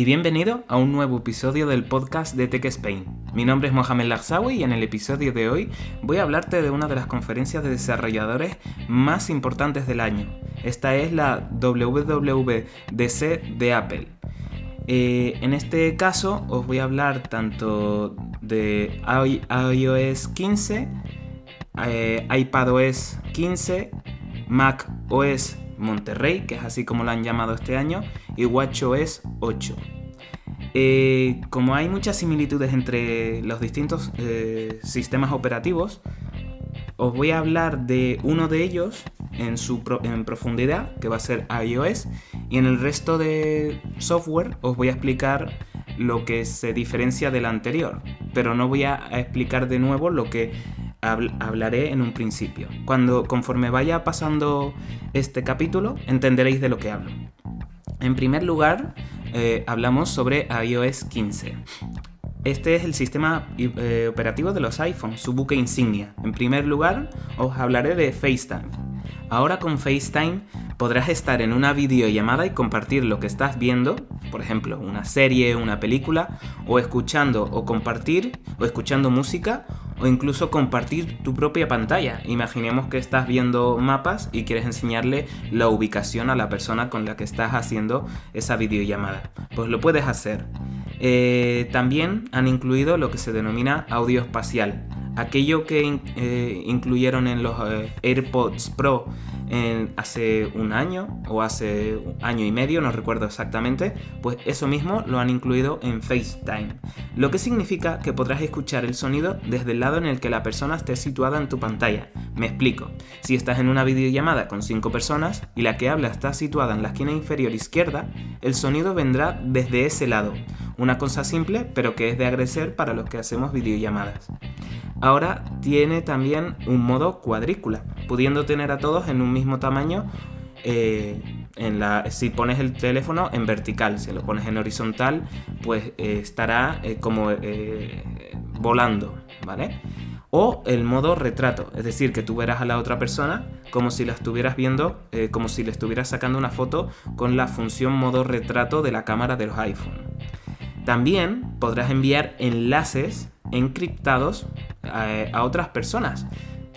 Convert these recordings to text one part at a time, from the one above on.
y bienvenido a un nuevo episodio del podcast de Tech Spain. Mi nombre es Mohamed Larsawi y en el episodio de hoy voy a hablarte de una de las conferencias de desarrolladores más importantes del año. Esta es la WWDC de Apple. Eh, en este caso os voy a hablar tanto de iOS 15, eh, iPadOS 15, macOS Monterrey, que es así como lo han llamado este año, y WatchOS 8. Eh, como hay muchas similitudes entre los distintos eh, sistemas operativos, os voy a hablar de uno de ellos en, su en profundidad, que va a ser iOS, y en el resto de software os voy a explicar lo que se diferencia del anterior, pero no voy a explicar de nuevo lo que hablaré en un principio. Cuando conforme vaya pasando este capítulo entenderéis de lo que hablo. En primer lugar, eh, hablamos sobre iOS 15. Este es el sistema eh, operativo de los iPhones, su buque insignia. En primer lugar, os hablaré de FaceTime. Ahora con FaceTime podrás estar en una videollamada y compartir lo que estás viendo, por ejemplo, una serie, una película, o escuchando o compartir, o escuchando música, o incluso compartir tu propia pantalla. Imaginemos que estás viendo mapas y quieres enseñarle la ubicación a la persona con la que estás haciendo esa videollamada. Pues lo puedes hacer. Eh, también han incluido lo que se denomina audio espacial. Aquello que eh, incluyeron en los eh, AirPods Pro hace un año o hace un año y medio, no recuerdo exactamente, pues eso mismo lo han incluido en FaceTime. Lo que significa que podrás escuchar el sonido desde el lado en el que la persona esté situada en tu pantalla. Me explico. Si estás en una videollamada con 5 personas y la que habla está situada en la esquina inferior izquierda, el sonido vendrá desde ese lado. Una cosa simple, pero que es de agradecer para los que hacemos videollamadas. Ahora tiene también un modo cuadrícula, pudiendo tener a todos en un mismo tamaño. Eh, si pones el teléfono en vertical, si lo pones en horizontal, pues eh, estará eh, como volando, ¿vale? O el modo retrato, es decir, que tú verás a la otra persona como si la estuvieras viendo, como si le estuvieras sacando una foto con la función modo retrato de la cámara de los iPhone. También podrás enviar enlaces encriptados a, otras personas.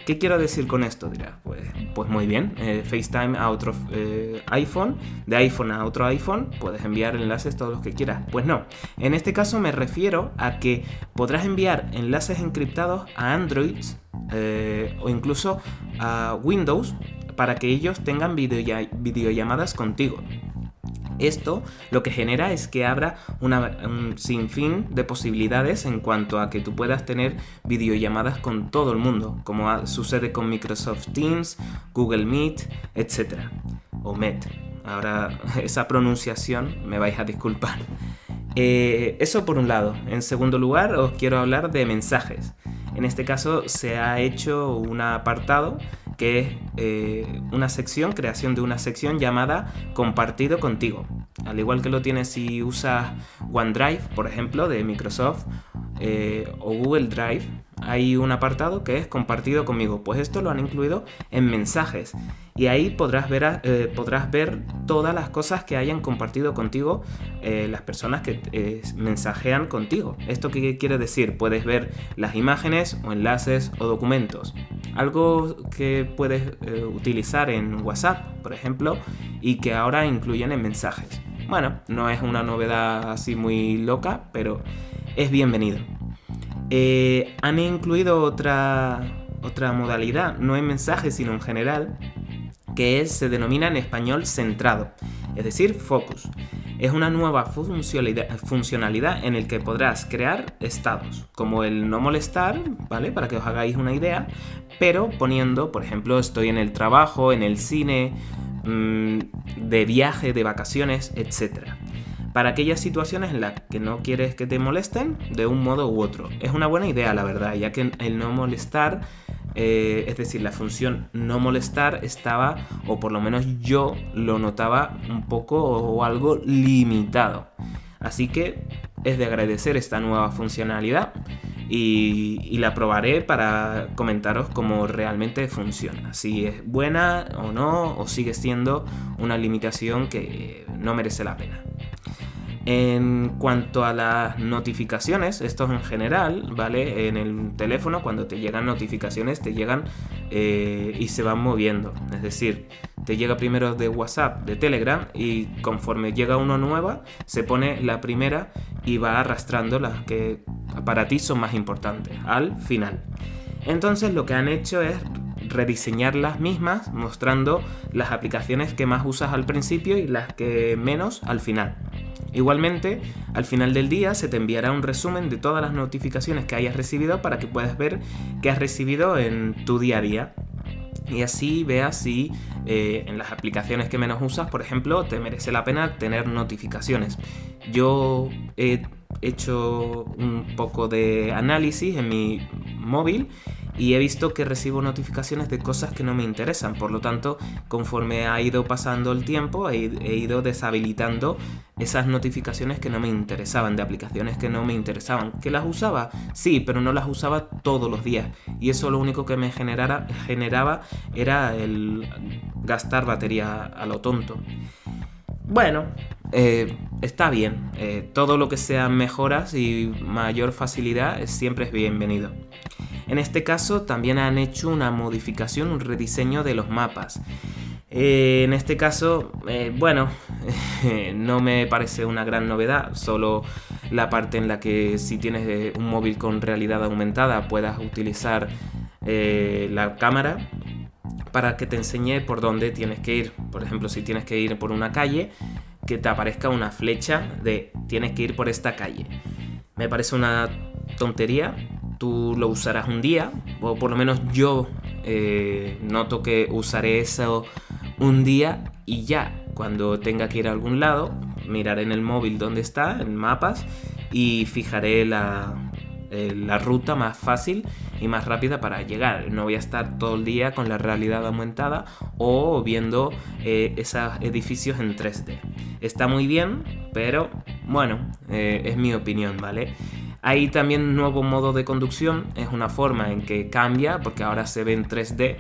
¿Qué quiero decir con esto? Dirá, pues, pues muy bien, eh, FaceTime a otro eh, iPhone, de iPhone a otro iPhone, puedes enviar enlaces todos los que quieras. Pues no, en este caso me refiero a que podrás enviar enlaces encriptados a Android eh, o incluso a Windows para que ellos tengan videollamadas contigo. Esto lo que genera es que abra un sinfín de posibilidades en cuanto a que tú puedas tener videollamadas con todo el mundo, como sucede con Microsoft Teams, Google Meet, etc. O Met. Ahora esa pronunciación me vais a disculpar. Eh, eso por un lado. En segundo lugar, os quiero hablar de mensajes. En este caso se ha hecho un apartado que es eh, una sección, creación de una sección llamada Compartido contigo. Al igual que lo tienes si usas OneDrive, por ejemplo, de Microsoft, eh, o Google Drive, hay un apartado que es compartido conmigo. Pues esto lo han incluido en mensajes. Y ahí podrás ver, eh, podrás ver todas las cosas que hayan compartido contigo eh, las personas que mensajean contigo. ¿Esto qué quiere decir? Puedes ver las imágenes o enlaces o documentos. Algo que puedes utilizar en WhatsApp, por ejemplo, y que ahora incluyen en mensajes. Bueno, no es una novedad así muy loca, pero es bienvenido. Eh, han incluido otra, otra modalidad, no en mensajes, sino en general, que se denomina en español centrado, es decir, focus. Es una nueva funcionalidad, en el que podrás crear estados, como el no molestar, ¿vale? Para que os hagáis una idea, pero poniendo, por ejemplo, estoy en el trabajo, en el cine, mm, de viaje, de vacaciones, etc. para aquellas situaciones en las que no quieres que te molesten de un modo u otro. Es una buena idea, la verdad, ya que el no molestar eh, es decir, la función no molestar estaba, o por lo menos yo lo notaba un poco o algo limitado. Así que es de agradecer esta nueva funcionalidad y, la probaré para comentaros cómo realmente funciona. Si es buena o no, o sigue siendo una limitación que no merece la pena. En cuanto a las notificaciones, esto en general, ¿vale? En el teléfono cuando te llegan notificaciones te llegan eh, y se van moviendo. Es decir, te llega primero de WhatsApp, de Telegram y conforme llega uno nueva, se pone la primera y va arrastrando las que para ti son más importantes al final. Entonces lo que han hecho es rediseñar las mismas mostrando las aplicaciones que más usas al principio y las que menos al final. Igualmente, al final del día se te enviará un resumen de todas las notificaciones que hayas recibido para que puedas ver qué has recibido en tu día a día. Y así veas si eh, en las aplicaciones que menos usas, por ejemplo, te merece la pena tener notificaciones. Yo he hecho un poco de análisis en mi móvil y he visto que recibo notificaciones de cosas que no me interesan. Por lo tanto, conforme ha ido pasando el tiempo, he, ido deshabilitando esas notificaciones que no me interesaban, de aplicaciones que no me interesaban. ¿Que las usaba? Sí, pero no las usaba todos los días. Y eso lo único que me generaba era el gastar batería a lo tonto. Bueno, eh, está bien. Eh, todo lo que sea mejoras y mayor facilidad siempre es bienvenido. En este caso también han hecho una modificación, un rediseño de los mapas. Eh, en este caso, eh, bueno, no me parece una gran novedad, solo la parte en la que si tienes eh, un móvil con realidad aumentada puedas utilizar la cámara para que te enseñe por dónde tienes que ir. Por ejemplo, si tienes que ir por una calle, que te aparezca una flecha de tienes que ir por esta calle. Me parece una tontería, tú lo usarás un día, o por lo menos yo eh, noto que usaré eso un día y ya. Cuando tenga que ir a algún lado, miraré en el móvil dónde está, en mapas, y fijaré la, eh, la ruta más fácil y más rápida para llegar. No voy a estar todo el día con la realidad aumentada o viendo eh, esos edificios en 3D. Está muy bien, pero bueno, es mi opinión, ¿vale? Hay también un nuevo modo de conducción, es una forma en que cambia, porque ahora se ve en 3D,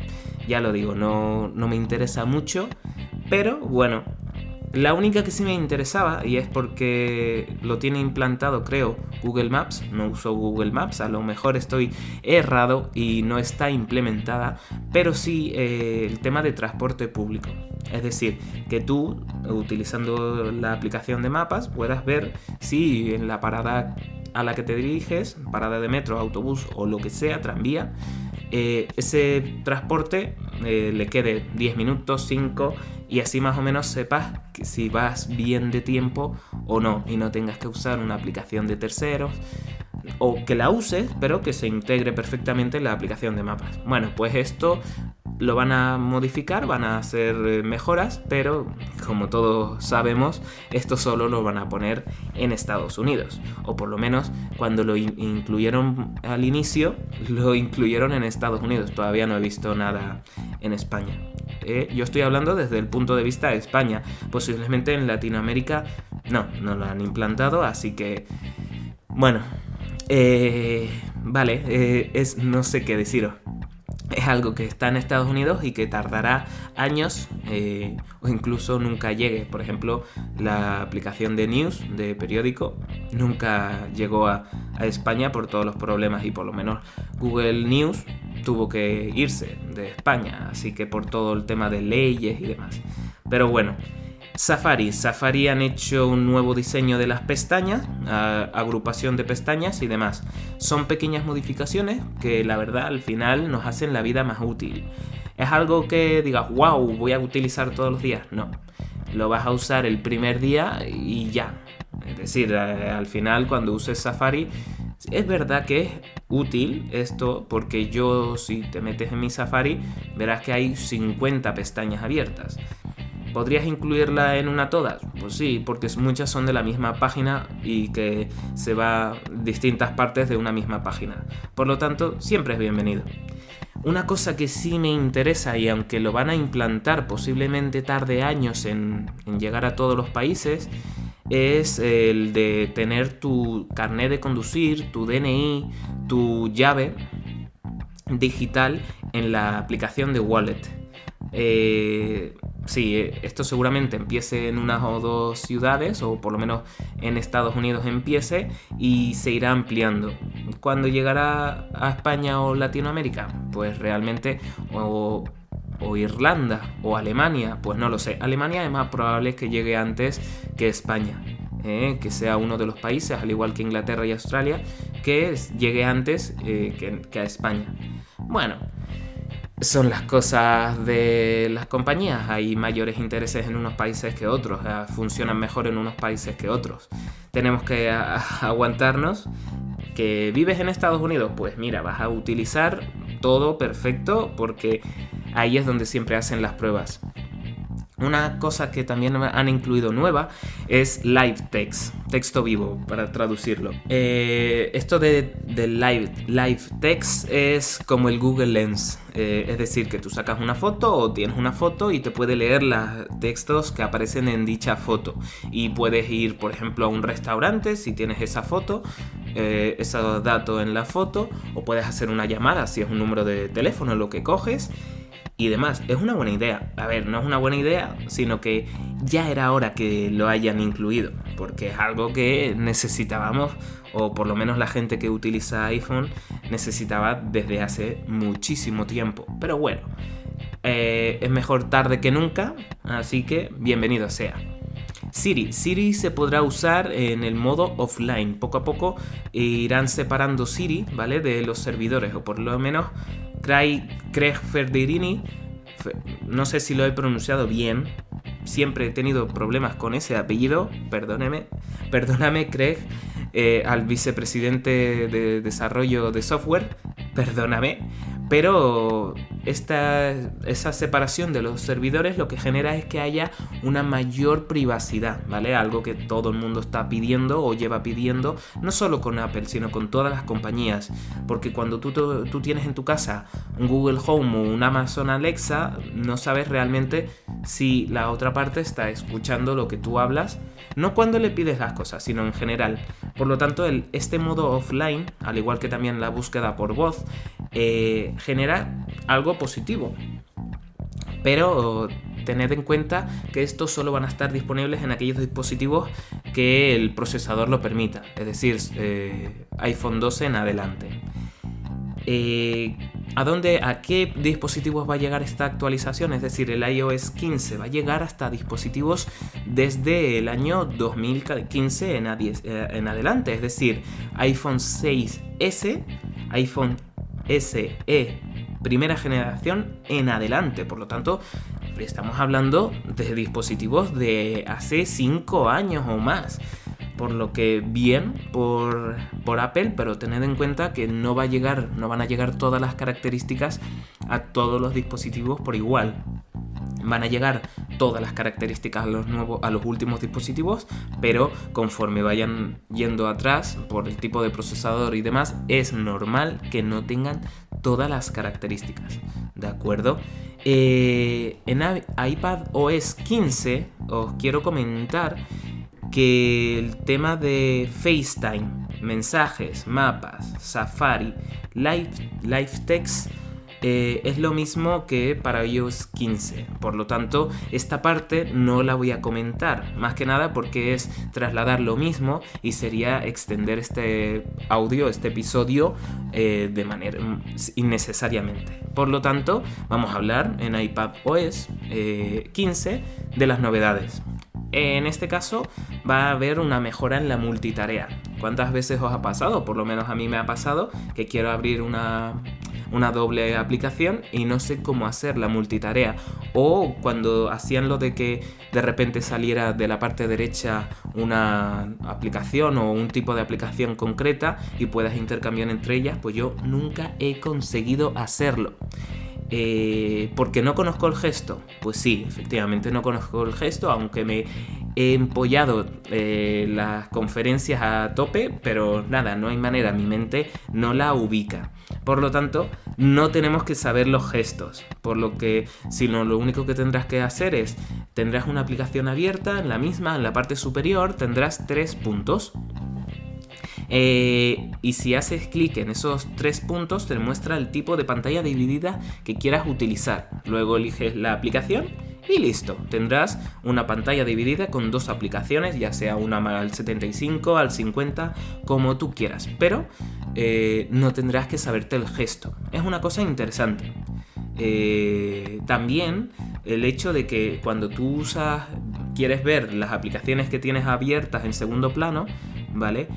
ya lo digo, no, no me interesa mucho, pero bueno, la única que sí me interesaba, y es porque lo tiene implantado, creo, Google Maps, no uso Google Maps, a lo mejor estoy errado y no está implementada, pero sí eh, el tema de transporte público. Es decir, que tú, utilizando la aplicación de mapas, puedas ver si en la parada a la que te diriges, parada de metro, autobús o lo que sea, tranvía, eh, ese transporte eh, le quede 10 minutos, 5 y así más o menos sepas que si vas bien de tiempo o no y no tengas que usar una aplicación de terceros o que la uses pero que se integre perfectamente en la aplicación de mapas. Bueno, pues esto lo van a modificar, van a hacer eh, mejoras, pero como todos sabemos, esto solo lo van a poner en Estados Unidos. O por lo menos cuando lo incluyeron al inicio, lo incluyeron en Estados Unidos. Todavía no he visto nada en España. Eh, yo estoy hablando desde el punto de vista de España. Posiblemente en Latinoamérica no, no lo han implantado, así que... Bueno, eh, vale, es, no sé qué deciros es algo que está en Estados Unidos y que tardará años eh, o incluso nunca llegue. Por ejemplo, la aplicación de News, de periódico, nunca llegó a, España por todos los problemas y por lo menos Google News tuvo que irse de España, así que por todo el tema de leyes y demás. Pero bueno, Safari. Safari han hecho un nuevo diseño de las pestañas, agrupación de pestañas y demás. Son pequeñas modificaciones que la verdad al final nos hacen la vida más útil. ¿Es algo que digas, wow, voy a utilizar todos los días? No. Lo vas a usar el primer día y ya. Es decir, al final cuando uses Safari, es verdad que es útil esto porque yo si te metes en mi Safari verás que hay 50 pestañas abiertas. ¿Podrías incluirla en una todas? Pues sí, porque muchas son de la misma página y que se va distintas partes de una misma página. Por lo tanto, siempre es bienvenido. Una cosa que sí me interesa y aunque lo van a implantar posiblemente tarde años en, llegar a todos los países, es el de tener tu carnet de conducir, tu DNI, tu llave digital en la aplicación de Wallet. Eh, sí, esto seguramente empiece en unas o dos ciudades, o por lo menos en Estados Unidos empiece, y se irá ampliando. ¿Cuándo llegará a España o Latinoamérica? Pues realmente, o, Irlanda o Alemania, pues no lo sé. Alemania es más probable que llegue antes que España. ¿eh? que sea uno de los países, al igual que Inglaterra y Australia, que llegue antes eh, que, que a España. Bueno, son las cosas de las compañías. Hay mayores intereses en unos países que otros, funcionan mejor en unos países que otros. Tenemos que aguantarnos. ¿Que vives en Estados Unidos? Pues mira, vas a utilizar todo perfecto porque ahí es donde siempre hacen las pruebas. Una cosa que también han incluido nueva es live text, texto vivo, para traducirlo. Eh, esto de, live, live text es como el Google Lens, eh, es decir, que tú sacas una foto o tienes una foto y te puede leer los textos que aparecen en dicha foto. Y puedes ir, por ejemplo, a un restaurante si tienes esa foto, eh, esos datos en la foto, o puedes hacer una llamada si es un número de teléfono lo que coges y demás. Es una buena idea. A ver, no es una buena idea, sino que ya era hora que lo hayan incluido, porque es algo que necesitábamos, o por lo menos la gente que utiliza iPhone necesitaba desde hace muchísimo tiempo. Pero bueno, eh, es mejor tarde que nunca, así que bienvenido sea. Siri. Siri se podrá usar en el modo offline. Poco a poco irán separando Siri, ¿vale? De los servidores, o por lo menos Craig, Craig Ferderini, no sé si lo he pronunciado bien, siempre he tenido problemas con ese apellido, perdóneme, perdóname Craig, eh, al vicepresidente de desarrollo de software, perdóname, pero esta, esa separación de los servidores lo que genera es que haya una mayor privacidad, ¿vale? Algo que todo el mundo está pidiendo o lleva pidiendo, no solo con Apple, sino con todas las compañías. Porque cuando tú, tú tienes en tu casa un Google Home o un Amazon Alexa, no sabes realmente si la otra parte está escuchando lo que tú hablas, no cuando le pides las cosas, sino en general. Por lo tanto, el, este modo offline, al igual que también la búsqueda por voz, eh, genera algo positivo. Pero tened en cuenta que estos solo van a estar disponibles en aquellos dispositivos que el procesador lo permita, es decir, eh, iPhone 12 en adelante. Eh, ¿A dónde, a qué dispositivos va a llegar esta actualización? Es decir, el iOS 15 va a llegar hasta dispositivos desde el año 2015 en, en adelante, es decir, iPhone 6S, iPhone SE primera generación en adelante. Por lo tanto, estamos hablando de dispositivos de hace 5 años o más. Por lo que bien por, por, Apple, pero tened en cuenta que no va a llegar, no van a llegar todas las características a todos los dispositivos por igual van a llegar todas las características a los, nuevos, a los últimos dispositivos, pero conforme vayan yendo atrás por el tipo de procesador y demás, es normal que no tengan todas las características. ¿De acuerdo? Eh, en iPad OS 15 os quiero comentar que el tema de FaceTime, mensajes, mapas, Safari, Live, live Text eh, es lo mismo que para iOS 15. Por lo tanto, esta parte no la voy a comentar, más que nada porque es trasladar lo mismo y sería extender este audio, este episodio, eh, de manera mm, innecesariamente. Por lo tanto, vamos a hablar en iPad OS 15 eh, de las novedades. En este caso va a haber una mejora en la multitarea. ¿Cuántas veces os ha pasado? Por lo menos a mí me ha pasado que quiero abrir una una doble aplicación y no sé cómo hacer la multitarea. O cuando hacían lo de que de repente saliera de la parte derecha una aplicación o un tipo de aplicación concreta y puedas intercambiar entre ellas, pues yo nunca he conseguido hacerlo. Eh, ¿Porque no conozco el gesto? Pues sí, efectivamente no conozco el gesto, aunque me he empollado eh, las conferencias a tope, pero nada, no hay manera, mi mente no la ubica. Por lo tanto, no tenemos que saber los gestos, por lo que, sino lo único que tendrás que hacer es, tendrás una aplicación abierta, en la misma, en la parte superior, tendrás tres puntos. Eh, y si haces clic en esos tres puntos, te muestra el tipo de pantalla dividida que quieras utilizar. Luego eliges la aplicación y listo, tendrás una pantalla dividida con dos aplicaciones, ya sea una al 75, al 50, como tú quieras, pero eh, no tendrás que saberte el gesto. Es una cosa interesante. Eh, también el hecho de que cuando tú usas, quieres ver las aplicaciones que tienes abiertas en segundo plano, ¿vale?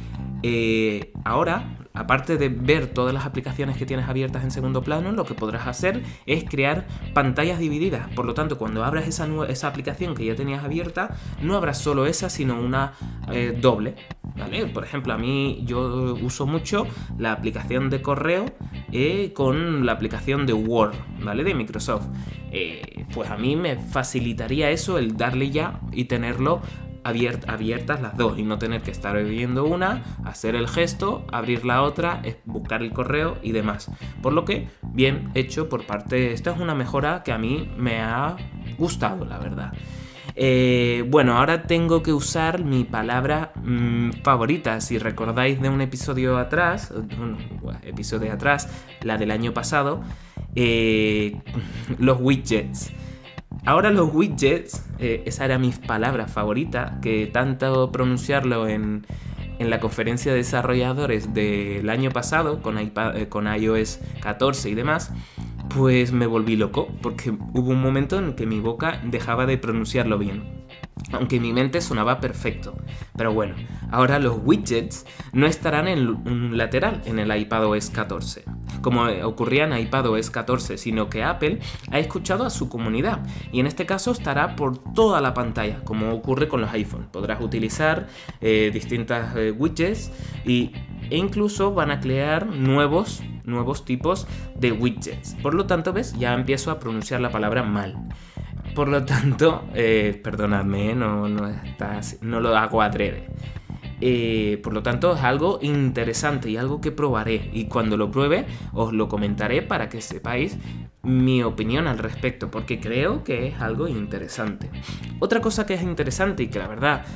Eh, ahora aparte de ver todas las aplicaciones que tienes abiertas en segundo plano, lo que podrás hacer es crear pantallas divididas. Por lo tanto, cuando abras esa, esa aplicación que ya tenías abierta, no habrá solo esa, sino una eh, doble. ¿vale? Por ejemplo, a mí yo uso mucho la aplicación de correo eh, con la aplicación de Word, ¿vale? De Microsoft. Eh, pues a mí me facilitaría eso el darle ya y tenerlo abiertas las dos y no tener que estar viendo una, hacer el gesto, abrir la otra, buscar el correo y demás. Por lo que, bien hecho por parte, esta es una mejora que a mí me ha gustado, la verdad. Eh, bueno, ahora tengo que usar mi palabra mm, favorita. Si recordáis de un episodio atrás, un episodio atrás, la del año pasado, eh, los widgets. Ahora los widgets, eh, esa era mi palabra favorita, que tanto pronunciarlo en, la conferencia de desarrolladores del año pasado, con, eh, con iOS 14 y demás, pues me volví loco, porque hubo un momento en que mi boca dejaba de pronunciarlo bien aunque mi mente sonaba perfecto. Pero bueno, ahora los widgets no estarán en un lateral en el iPadOS 14, como ocurría en iPadOS 14, sino que Apple ha escuchado a su comunidad y en este caso estará por toda la pantalla, como ocurre con los iPhones. Podrás utilizar eh, distintas eh, widgets y, e incluso van a crear nuevos nuevos tipos de widgets. Por lo tanto, ves, ya empiezo a pronunciar la palabra mal. Por lo tanto, eh, perdonadme, no, no, no lo hago adrede. Eh, por lo tanto, es algo interesante y algo que probaré. Y cuando lo pruebe, os lo comentaré para que sepáis mi opinión al respecto, porque creo que es algo interesante. Otra cosa que es interesante y que la verdad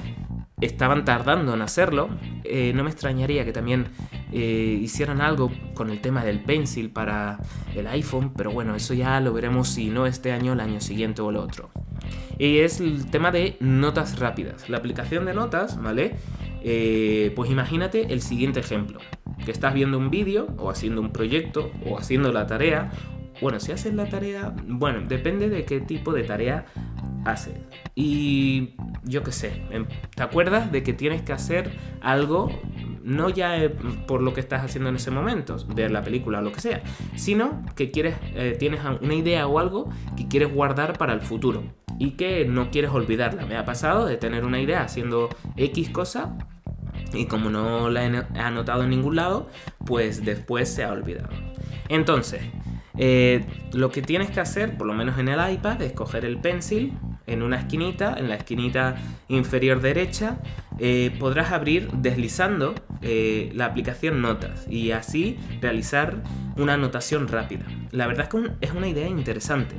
estaban tardando en hacerlo, eh, no me extrañaría que también eh, hicieran algo con el tema del pencil para el iPhone, pero bueno, eso ya lo veremos si no este año, el año siguiente o el otro. Y es el tema de notas rápidas. La aplicación de notas, ¿vale? Eh, pues imagínate el siguiente ejemplo. Que estás viendo un vídeo o haciendo un proyecto o haciendo la tarea bueno, si haces la tarea, bueno, depende de qué tipo de tarea haces. Y yo qué sé, em, ¿te acuerdas de que tienes que hacer algo, no ya eh, por lo que estás haciendo en ese momento, ver la película o lo que sea, sino que quieres, eh, tienes una idea o algo que quieres guardar para el futuro y que no quieres olvidarla. Me ha pasado de tener una idea haciendo X cosa y como no la he anotado en ningún lado, pues después se ha olvidado. Entonces, eh, lo que tienes que hacer, por lo menos en el iPad, es coger el pencil en una esquinita, en la esquinita inferior derecha, eh, podrás abrir deslizando eh, la aplicación Notas y así realizar una anotación rápida. La verdad es que es una idea interesante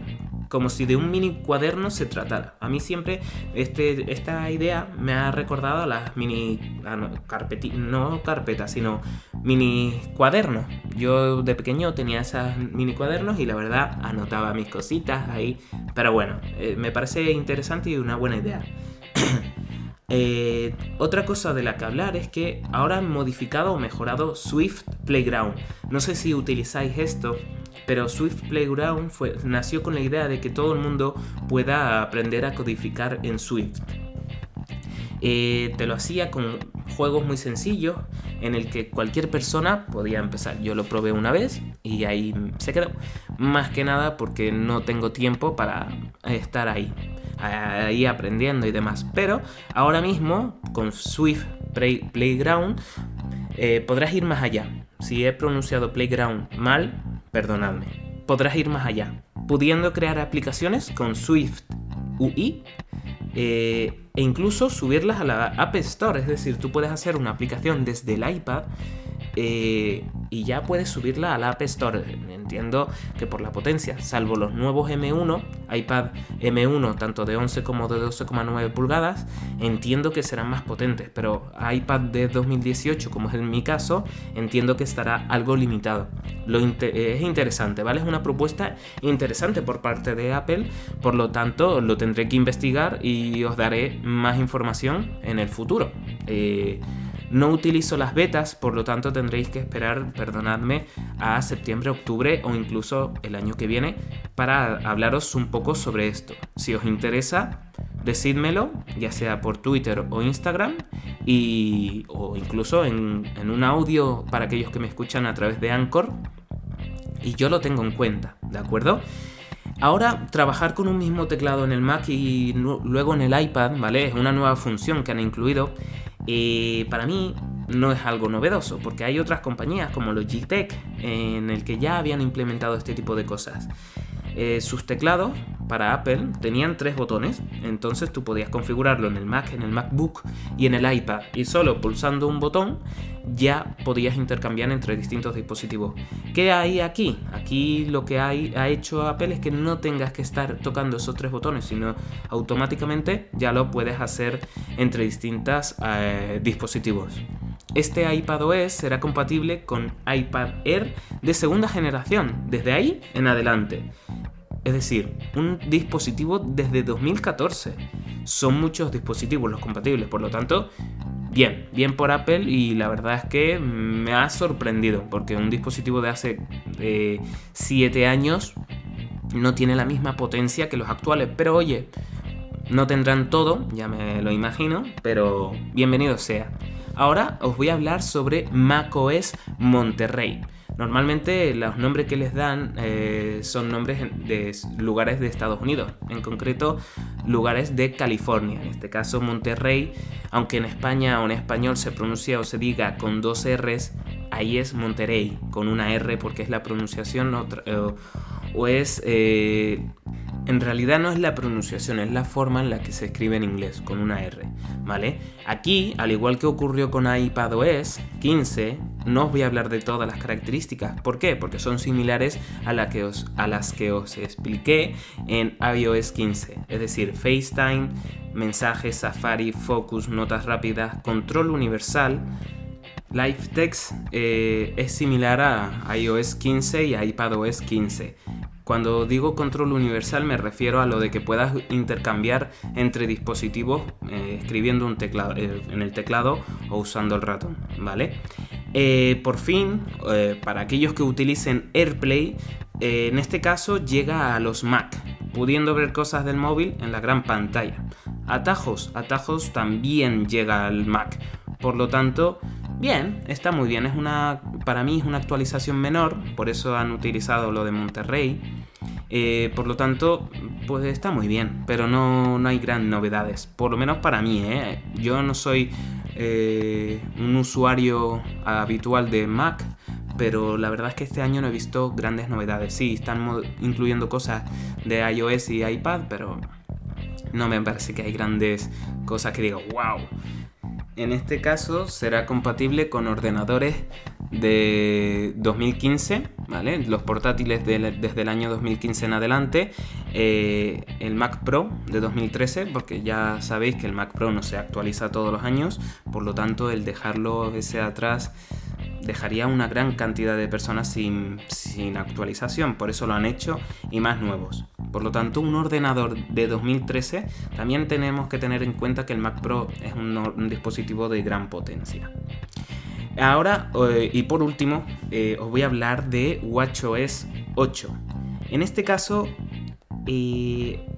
como si de un mini cuaderno se tratara. A mí siempre este, esta idea me ha recordado a las mini ah, no, carpetas, sino mini cuadernos. Yo de pequeño tenía esas mini cuadernos y la verdad anotaba mis cositas ahí. Pero bueno, eh, me parece interesante y una buena idea. Eh, otra cosa de la que hablar es que ahora han modificado o mejorado Swift Playground. No sé si utilizáis esto, pero Swift Playground fue, nació con la idea de que todo el mundo pueda aprender a codificar en Swift. Eh, te lo hacía con juegos muy sencillos en el que cualquier persona podía empezar. Yo lo probé una vez y ahí se quedó. Más que nada porque no tengo tiempo para estar ahí, ahí aprendiendo y demás. Pero ahora mismo con Swift Playground eh, podrás ir más allá. Si he pronunciado Playground mal, perdonadme. podrás ir más allá, pudiendo crear aplicaciones con Swift UI eh, e incluso subirlas a la App Store. Es decir, tú puedes hacer una aplicación desde el iPad eh, y ya puedes subirla a la App Store. Entiendo que por la potencia, salvo los nuevos M1, iPad M1 tanto de 11 como de 12,9 pulgadas, entiendo que serán más potentes, pero iPad de 2018, como es en mi caso, entiendo que estará algo limitado. Lo es interesante, ¿vale? Es una propuesta interesante por parte de Apple, por lo tanto lo tendré que investigar y os daré más información en el futuro. Eh, no utilizo las betas, por lo tanto tendréis que esperar, perdonadme, a septiembre, octubre o incluso el año que viene para hablaros un poco sobre esto. Si os interesa, decídmelo, ya sea por Twitter o Instagram, y, o incluso en, en un audio para aquellos que me escuchan a través de Anchor, y yo lo tengo en cuenta, ¿de acuerdo? Ahora, trabajar con un mismo teclado en el Mac y luego en el iPad, ¿vale? Es una nueva función que han incluido y para mí no es algo novedoso, porque hay otras compañías como Logitech en el que ya habían implementado este tipo de cosas. Eh, sus teclados para Apple tenían tres botones, entonces tú podías configurarlo en el Mac, en el MacBook y en el iPad, y solo pulsando un botón ya podías intercambiar entre distintos dispositivos. ¿Qué hay aquí? Aquí lo que hay, ha hecho Apple es que no tengas que estar tocando esos tres botones, sino automáticamente ya lo puedes hacer entre distintos eh, dispositivos. Este iPad OS será compatible con iPad Air de segunda generación, desde ahí en adelante. Es decir, un dispositivo desde 2014. Son muchos dispositivos los compatibles, por lo tanto, bien, bien por Apple y la verdad es que me ha sorprendido porque un dispositivo de hace 7 eh, años no tiene la misma potencia que los actuales, pero oye, no tendrán todo, ya me lo imagino, pero bienvenido sea. Ahora os voy a hablar sobre macOS Monterrey. Normalmente los nombres que les dan eh, son nombres de lugares de Estados Unidos, en concreto lugares de California, en este caso Monterrey, aunque en España o en español se pronuncia o se diga con dos R's, ahí es Monterrey, con una R porque es la pronunciación eh, o es eh, en realidad no es la pronunciación, es la forma en la que se escribe en inglés, con una R, ¿vale? Aquí, al igual que ocurrió con iPadOS 15, no os voy a hablar de todas las características. ¿Por qué? Porque son similares a, las que os expliqué en iOS 15, es decir, FaceTime, mensajes, Safari, Focus, notas rápidas, control universal, Live Text eh, es similar a iOS 15 y a iPadOS 15. Cuando digo control universal me refiero a lo de que puedas intercambiar entre dispositivos eh, escribiendo eh, en el teclado o usando el ratón, ¿vale? por fin, para aquellos que utilicen AirPlay, en este caso llega a los Mac, pudiendo ver cosas del móvil en la gran pantalla. Atajos, atajos también llega al Mac. Por lo tanto, Bien, está muy bien. Es una, para mí es una actualización menor, por eso han utilizado lo de Monterrey. Eh, por lo tanto, pues está muy bien, pero no, no, hay gran novedades. Por lo menos para mí, ¿eh? Yo no soy eh, un usuario habitual de Mac, pero la verdad es que este año no he visto grandes novedades. Sí, están incluyendo cosas de iOS y iPad, pero no me parece que hay grandes cosas que digo, wow. En este caso será compatible con ordenadores de 2015, ¿vale? Los portátiles desde el año 2015 en adelante, eh, el Mac Pro de 2013, porque ya sabéis que el Mac Pro no se actualiza todos los años, por lo tanto el dejarlo ese atrás dejaría una gran cantidad de personas sin, actualización, por eso lo han hecho, y más nuevos. Por lo tanto, un ordenador de 2013 también tenemos que tener en cuenta que el Mac Pro es un, dispositivo de gran potencia. Ahora, eh, y por último, eh, os voy a hablar de WatchOS 8. En este caso,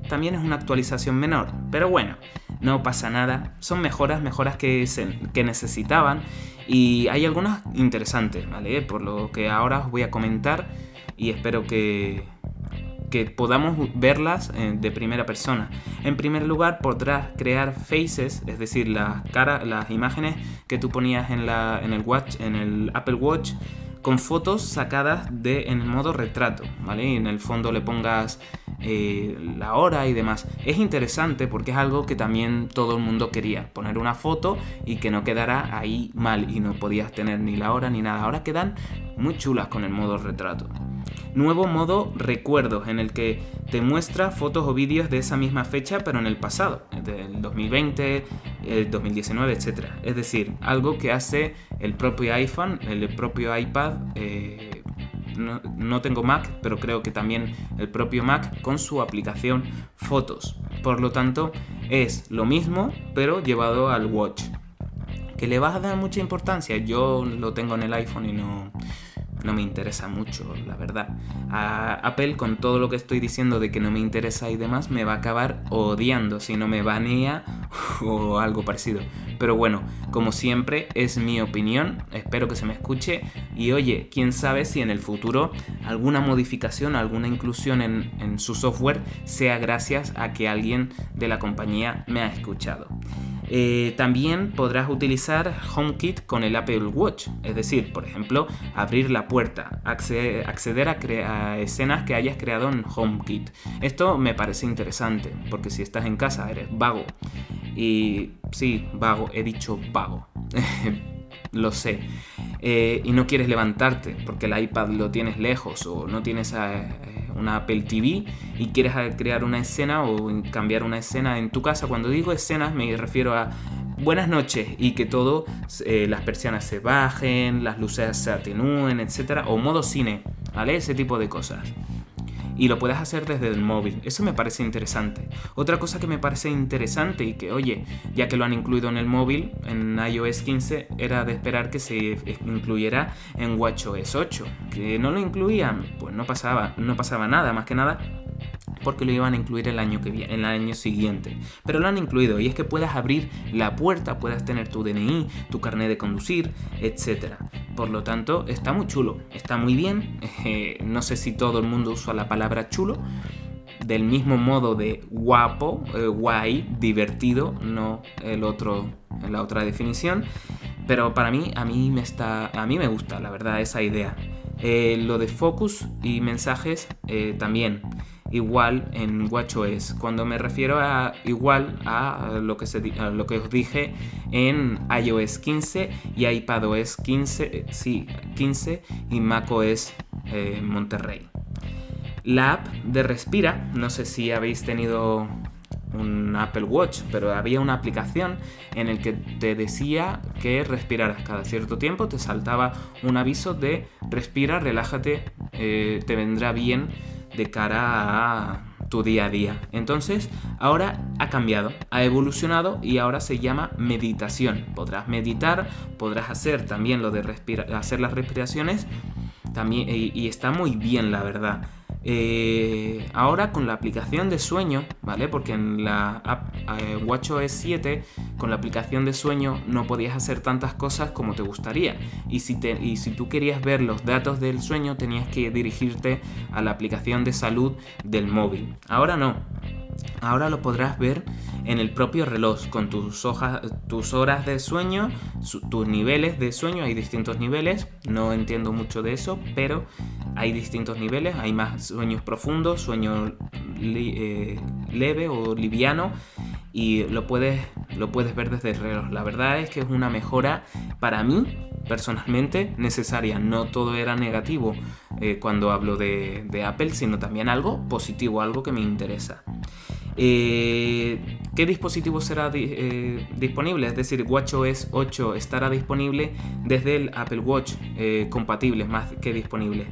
también es una actualización menor, pero bueno, no pasa nada. Son mejoras, mejoras que, que necesitaban y hay algunas interesantes, ¿vale? Por lo que ahora os voy a comentar y espero que, que podamos verlas eh, de primera persona. En primer lugar, podrás crear faces, es decir, las, cara, las imágenes que tú ponías en, la, en, el watch, en el Apple Watch con fotos sacadas de, en el modo retrato, ¿vale? Y en el fondo le pongas eh, la hora y demás. Es interesante porque es algo que también todo el mundo quería, poner una foto y que no quedara ahí mal y no podías tener ni la hora ni nada. Ahora quedan muy chulas con el modo retrato. Nuevo modo recuerdos en el que te muestra fotos o vídeos de esa misma fecha pero en el pasado, del 2020, el 2019, etc. Es decir, algo que hace el propio iPhone, el propio iPad. Eh, no, tengo Mac, pero creo que también el propio Mac con su aplicación Fotos. Por lo tanto, es lo mismo, pero llevado al Watch. ¿Que le vas a dar mucha importancia? Yo lo tengo en el iPhone y no, no me interesa mucho, la verdad. A Apple, con todo lo que estoy diciendo de que no me interesa y demás, me va a acabar odiando si no me banea o algo parecido. Pero bueno, como siempre, es mi opinión, espero que se me escuche. Y oye, quién sabe si en el futuro alguna modificación, alguna inclusión en, en su software sea gracias a que alguien de la compañía me ha escuchado. Eh, también podrás utilizar HomeKit con el Apple Watch, es decir, por ejemplo, abrir la puerta, acceder, a, escenas que hayas creado en HomeKit. Esto me parece interesante, porque si estás en casa eres vago. Y sí, vago, he dicho vago. lo sé. Eh, y no quieres levantarte porque el iPad lo tienes lejos o no tienes eh, una Apple TV y quieres crear una escena o cambiar una escena en tu casa. Cuando digo escenas me refiero a buenas noches y que todo, eh, las persianas se bajen, las luces se atenúen, etcétera, o modo cine, ¿vale? Ese tipo de cosas y lo puedes hacer desde el móvil. Eso me parece interesante. Otra cosa que me parece interesante y que, oye, ya que lo han incluido en el móvil, en iOS 15, era de esperar que se incluyera en WatchOS 8. Que no lo incluían, pues no pasaba, no pasaba nada, más que nada porque lo iban a incluir el año, que viene, el año siguiente. Pero lo han incluido y es que puedas abrir la puerta, puedas tener tu DNI, tu carnet de conducir, etc. Por lo tanto, está muy chulo, está muy bien. Eh, no sé si todo el mundo usa la palabra chulo. Del mismo modo de guapo, eh, guay, divertido, no el otro, la otra definición. Pero para mí, a mí me está, a mí me gusta, la verdad, esa idea. Eh, lo de focus y mensajes también igual en WatchOS. Cuando me refiero a igual a lo que, se, lo que os dije en iOS 15 y iPadOS 15, eh, sí, 15 y macOS eh, Monterrey. La app de Respira, no sé si habéis tenido un Apple Watch, pero había una aplicación en el que te decía que respiraras cada cierto tiempo, te saltaba un aviso de respira, relájate, eh, te vendrá bien de cara a tu día a día. Entonces, ahora ha cambiado, ha evolucionado y ahora se llama meditación. Podrás meditar, podrás hacer también lo de hacer las respiraciones también, y está muy bien, la verdad. Eh, ahora con la aplicación de sueño, ¿vale? Porque en la app eh, WatchOS 7 con la aplicación de sueño no podías hacer tantas cosas como te gustaría. Y si, te, y si tú querías ver los datos del sueño tenías que dirigirte a la aplicación de salud del móvil. Ahora no. Ahora lo podrás ver en el propio reloj con tus, hojas, tus horas de sueño, tus niveles de sueño. Hay distintos niveles, no entiendo mucho de eso, pero hay distintos niveles. Hay más sueños profundos, sueño eh, leve o liviano y lo puedes, lo puedes ver desde el reloj. La verdad es que es una mejora para mí personalmente necesaria. No todo era negativo eh, cuando hablo de, de Apple, sino también algo positivo, algo que me interesa. Eh, ¿Qué dispositivo será eh, disponible? Es decir, WatchOS 8 estará disponible desde el Apple Watch compatible más que disponible.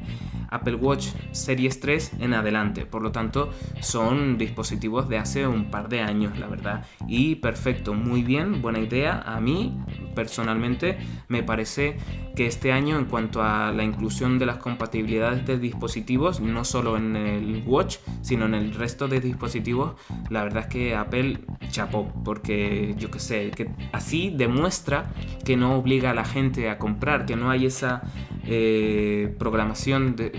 Apple Watch Series 3 en adelante. Por lo tanto, son dispositivos de hace un par de años, la verdad. Y perfecto, muy bien, buena idea. A mí, personalmente, me parece que este año, en cuanto a la inclusión de las compatibilidades de dispositivos, no solo en el Watch, sino en el resto de dispositivos, la verdad es que Apple chapó, porque yo que sé, que así demuestra que no obliga a la gente a comprar, que no hay esa eh, programación de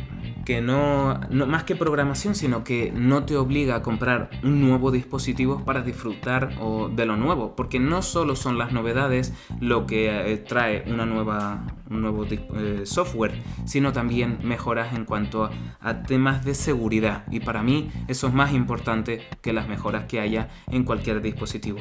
que no, más que programación, sino que no te obliga a comprar un nuevo dispositivo para disfrutar de lo nuevo, porque no solo son las novedades lo que eh, trae una nueva, un nuevo eh, software, sino también mejoras en cuanto a, temas de seguridad. Y para mí eso es más importante que las mejoras que haya en cualquier dispositivo.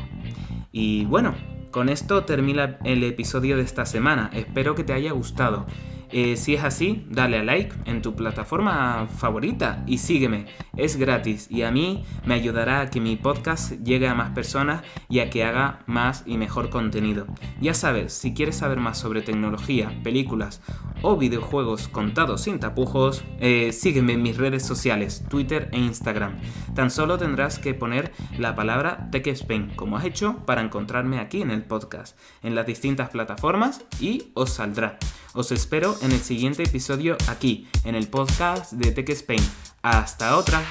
Y bueno, con esto termina el episodio de esta semana. Espero que te haya gustado. Eh, si es así, dale a like en tu plataforma favorita y sígueme. Es gratis y a mí me ayudará a que mi podcast llegue a más personas y a que haga más y mejor contenido. Ya sabes, si quieres saber más sobre tecnología, películas o videojuegos contados sin tapujos, eh, sígueme en mis redes sociales, Twitter e Instagram. Tan solo tendrás que poner la palabra TechSpain, como has hecho para encontrarme aquí en el podcast, en las distintas plataformas y os saldrá. Os espero en el siguiente episodio aquí, en el podcast de Tech Spain. Hasta otra.